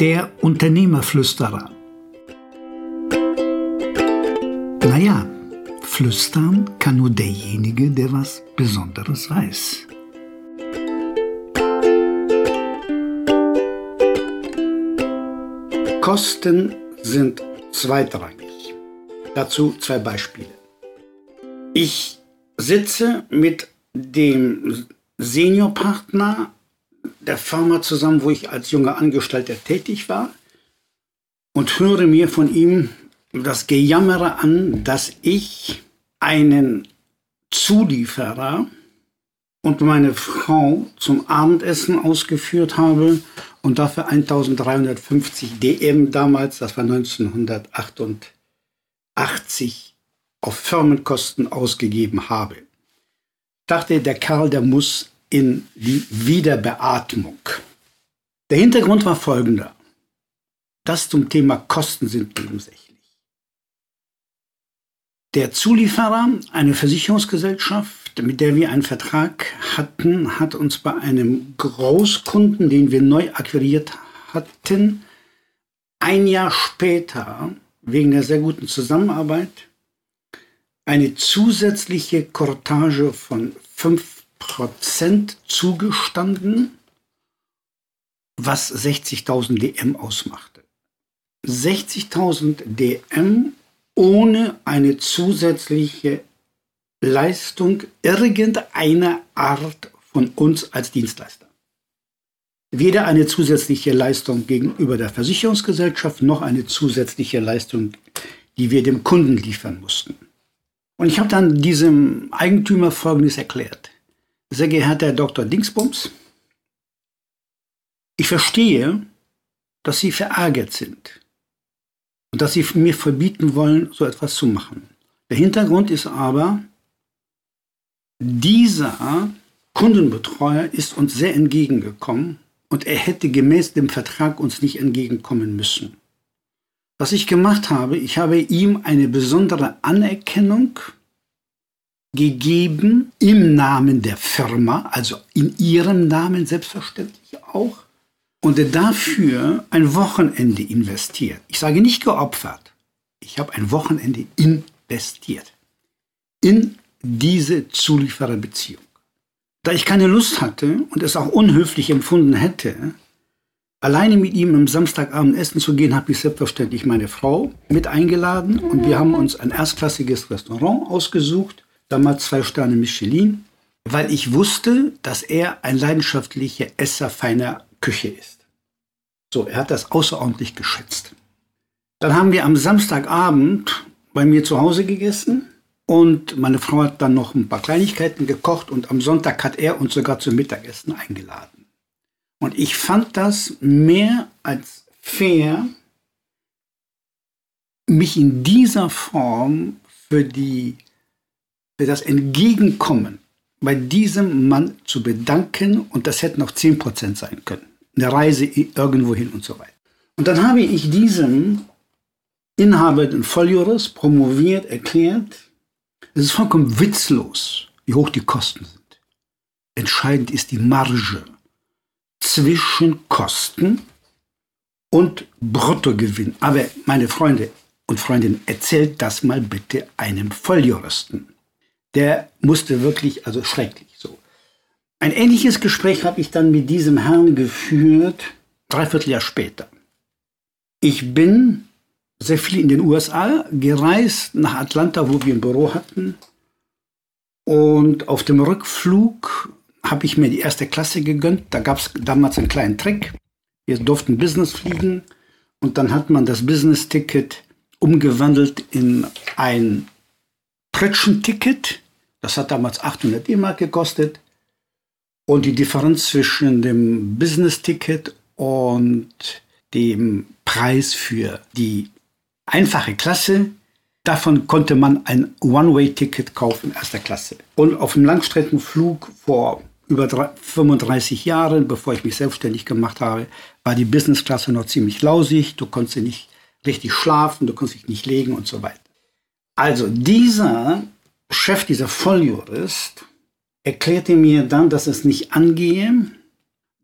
Der Unternehmerflüsterer. Naja, flüstern kann nur derjenige, der was Besonderes weiß. Kosten sind zweitrangig. Dazu zwei Beispiele. Ich sitze mit dem Seniorpartner der Firma zusammen, wo ich als junger Angestellter tätig war und höre mir von ihm das Gejammere an, dass ich einen Zulieferer und meine Frau zum Abendessen ausgeführt habe und dafür 1350 DM damals, das war 1988, auf Firmenkosten ausgegeben habe. Dachte, der Kerl, der muss in die Wiederbeatmung. Der Hintergrund war folgender. Das zum Thema Kosten sind nebensächlich. Der Zulieferer, eine Versicherungsgesellschaft, mit der wir einen Vertrag hatten, hat uns bei einem Großkunden, den wir neu akquiriert hatten, ein Jahr später wegen der sehr guten Zusammenarbeit eine zusätzliche Kortage von 5% zugestanden, was 60.000 DM ausmachte. 60.000 DM ohne eine zusätzliche Leistung irgendeiner Art von uns als Dienstleister. Weder eine zusätzliche Leistung gegenüber der Versicherungsgesellschaft noch eine zusätzliche Leistung, die wir dem Kunden liefern mussten. Und ich habe dann diesem Eigentümer Folgendes erklärt. Sehr geehrter Herr Dr. Dingsbums, ich verstehe, dass Sie verärgert sind und dass sie mir verbieten wollen, so etwas zu machen. Der Hintergrund ist aber, dieser Kundenbetreuer ist uns sehr entgegengekommen und er hätte gemäß dem Vertrag uns nicht entgegenkommen müssen. Was ich gemacht habe, ich habe ihm eine besondere Anerkennung gegeben im Namen der Firma, also in ihrem Namen selbstverständlich auch, und dafür ein Wochenende investiert. Ich sage nicht geopfert. Ich habe ein Wochenende investiert in diese Zuliefererbeziehung. Da ich keine Lust hatte und es auch unhöflich empfunden hätte, alleine mit ihm am Samstagabend essen zu gehen, habe ich selbstverständlich meine Frau mit eingeladen und wir haben uns ein erstklassiges Restaurant ausgesucht, damals zwei Sterne Michelin, weil ich wusste, dass er ein leidenschaftlicher Esser feiner Küche ist. So, er hat das außerordentlich geschätzt. Dann haben wir am Samstagabend bei mir zu Hause gegessen und meine Frau hat dann noch ein paar Kleinigkeiten gekocht und am Sonntag hat er uns sogar zum Mittagessen eingeladen. Und ich fand das mehr als fair, mich in dieser Form für, die, für das Entgegenkommen bei diesem Mann zu bedanken und das hätten auch 10% sein können. Eine Reise irgendwo hin und so weiter. Und dann habe ich diesem Inhaber den Volljurist promoviert erklärt, es ist vollkommen witzlos, wie hoch die Kosten sind. Entscheidend ist die Marge zwischen Kosten und Bruttogewinn. Aber meine Freunde und Freundinnen, erzählt das mal bitte einem Volljuristen. Der musste wirklich, also schrecklich so. Ein ähnliches Gespräch habe ich dann mit diesem Herrn geführt, dreiviertel Jahr später. Ich bin sehr viel in den USA gereist, nach Atlanta, wo wir ein Büro hatten. Und auf dem Rückflug habe ich mir die erste Klasse gegönnt. Da gab es damals einen kleinen Trick. Wir durften Business fliegen und dann hat man das Business-Ticket umgewandelt in ein Pritschen-Ticket. Das hat damals 800 D-Mark gekostet. Und die Differenz zwischen dem Business-Ticket und dem Preis für die einfache Klasse. Davon konnte man ein One-Way-Ticket kaufen, erster Klasse. Und auf dem Langstreckenflug vor über 35 Jahren, bevor ich mich selbstständig gemacht habe, war die Business-Klasse noch ziemlich lausig. Du konntest nicht richtig schlafen, du konntest dich nicht legen und so weiter. Also dieser Chef, dieser Volljurist, erklärte mir dann, dass es nicht angehe,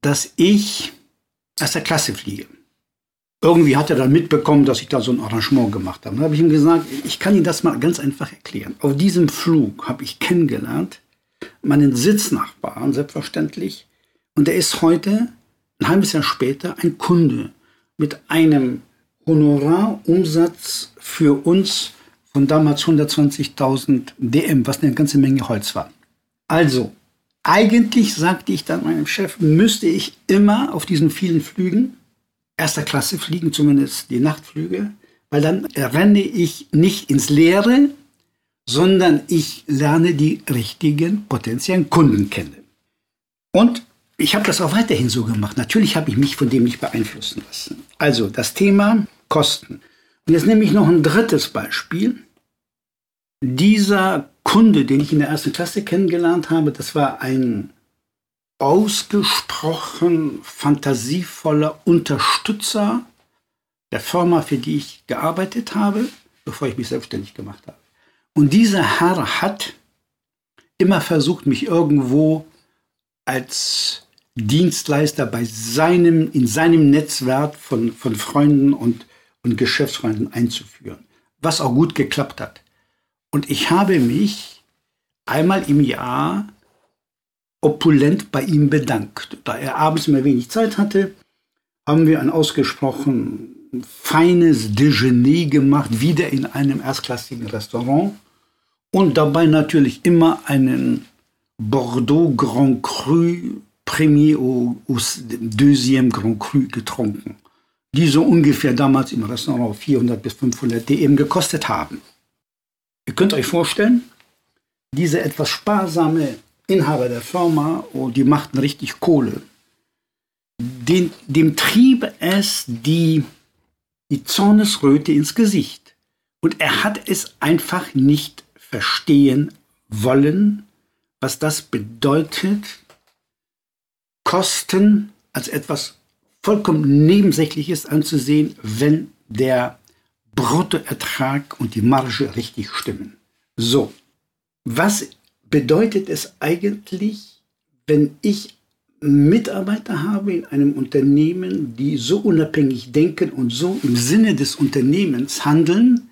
dass ich erster Klasse fliege. irgendwie hat er dann mitbekommen, dass ich da so ein Arrangement gemacht habe. Dann habe ich ihm gesagt, ich kann Ihnen das mal ganz einfach erklären. Auf diesem Flug habe ich kennengelernt meinen Sitznachbarn, selbstverständlich. Und er ist heute, ein halbes Jahr später, ein Kunde mit einem Honorarumsatz für uns von damals 120.000 DM, was eine ganze Menge Holz war. Also, eigentlich sagte ich dann meinem Chef, müsste ich immer auf diesen vielen Flügen erster Klasse fliegen, zumindest die Nachtflüge, weil dann renne ich nicht ins Leere, sondern ich lerne die richtigen potenziellen Kunden kennen. Und ich habe das auch weiterhin so gemacht. Natürlich habe ich mich von dem nicht beeinflussen lassen. Also das Thema Kosten. Jetzt nehme ich noch ein drittes Beispiel. Dieser Kunde, den ich in der ersten Klasse kennengelernt habe, das war ein ausgesprochen fantasievoller Unterstützer der Firma, für die ich gearbeitet habe, bevor ich mich selbstständig gemacht habe. Und dieser Herr hat immer versucht, mich irgendwo als Dienstleister bei seinem, in seinem Netzwerk von, von Freunden und, und Geschäftsfreunden einzuführen, was auch gut geklappt hat. Und ich habe mich einmal im Jahr opulent bei ihm bedankt. Da er abends immer wenig Zeit hatte, haben wir ein ausgesprochen feines Dejeuner gemacht, wieder in einem erstklassigen Restaurant und dabei natürlich immer einen Bordeaux Grand Cru Premier au, au Deuxième Grand Cru getrunken, die so ungefähr damals im Restaurant 400 bis 500 DM gekostet haben. Ihr könnt euch vorstellen, diese etwas sparsame Inhaber der Firma, oh, die machten richtig Kohle. Den, dem trieb es die, die Zornesröte ins Gesicht. Und er hat es einfach nicht verstehen wollen, was das bedeutet, Kosten als etwas vollkommen Nebensächliches anzusehen, wenn der Bruttoertrag und die Marge richtig stimmen. So, was bedeutet es eigentlich, wenn ich Mitarbeiter habe in einem Unternehmen, die so unabhängig denken und so im Sinne des Unternehmens handeln,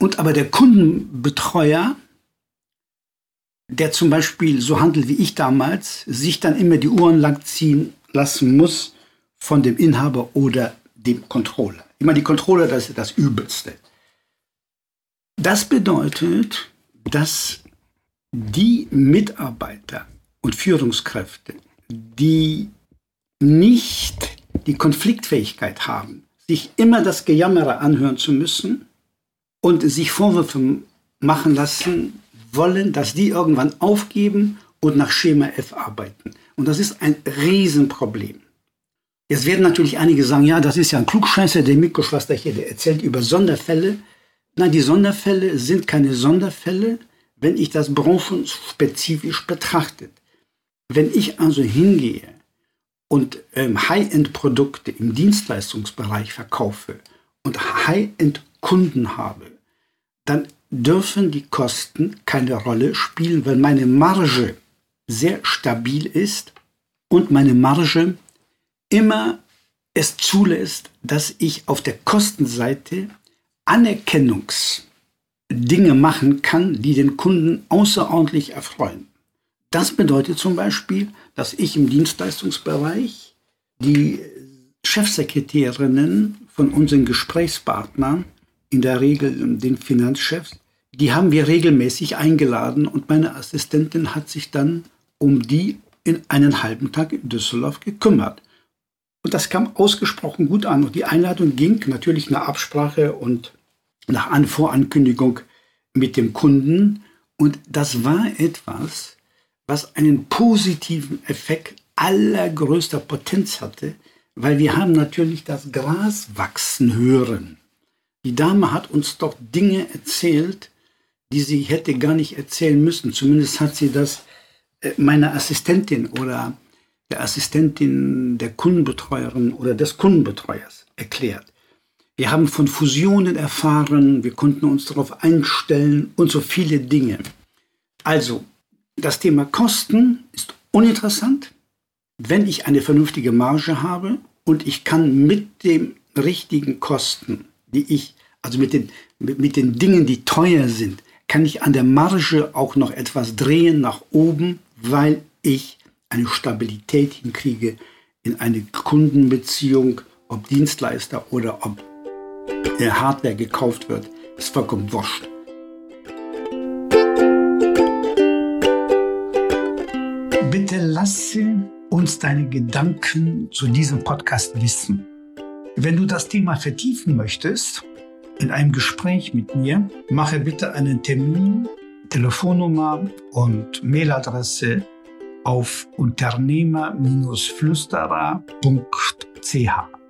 und aber der Kundenbetreuer, der zum Beispiel so handelt wie ich damals, sich dann immer die Uhren langziehen lassen muss von dem Inhaber oder dem Controller. Immer die Controller, das ist das Übelste. Das bedeutet, dass die Mitarbeiter und Führungskräfte, die nicht die Konfliktfähigkeit haben, sich immer das Gejammere anhören zu müssen und sich Vorwürfe machen lassen wollen, dass die irgendwann aufgeben und nach Schema F arbeiten. Und das ist ein Riesenproblem. Jetzt werden natürlich einige sagen, ja, das ist ja ein Klugscheißer, der Mikroschwester hier, der erzählt über Sonderfälle. Nein, die Sonderfälle sind keine Sonderfälle, wenn ich das branchenspezifisch betrachte. Wenn ich also hingehe und ähm, High-End-Produkte im Dienstleistungsbereich verkaufe und High-End-Kunden habe, dann dürfen die Kosten keine Rolle spielen, weil meine Marge sehr stabil ist und meine Marge immer es zulässt, dass ich auf der Kostenseite Anerkennungs- Dinge machen kann, die den Kunden außerordentlich erfreuen. Das bedeutet zum Beispiel, dass ich im Dienstleistungsbereich die Chefsekretärinnen von unseren Gesprächspartnern, in der Regel den Finanzchefs, die haben wir regelmäßig eingeladen und meine Assistentin hat sich dann um die in einen halben Tag in Düsseldorf gekümmert. Und das kam ausgesprochen gut an. Und die Einladung ging natürlich nach Absprache und nach Vorankündigung mit dem Kunden. Und das war etwas, was einen positiven Effekt allergrößter Potenz hatte, weil wir haben natürlich das Gras wachsen hören. Die Dame hat uns doch Dinge erzählt, die sie hätte gar nicht erzählen müssen. Zumindest hat sie das äh, meiner Assistentin oder der Assistentin der Kundenbetreuerin oder des Kundenbetreuers erklärt. Wir haben von Fusionen erfahren, wir konnten uns darauf einstellen und so viele Dinge. Also, das Thema Kosten ist uninteressant, wenn ich eine vernünftige Marge habe und ich kann mit den richtigen Kosten, die ich, also mit den, mit, mit den Dingen, die teuer sind, kann ich an der Marge auch noch etwas drehen nach oben, weil ich eine Stabilität hinkriege in eine Kundenbeziehung, ob Dienstleister oder ob Hardware gekauft wird, ist vollkommen wurscht. Bitte lasse uns deine Gedanken zu diesem Podcast wissen. Wenn du das Thema vertiefen möchtest, in einem Gespräch mit mir, mache bitte einen Termin, Telefonnummer und Mailadresse auf unternehmer-flüsterer.ch.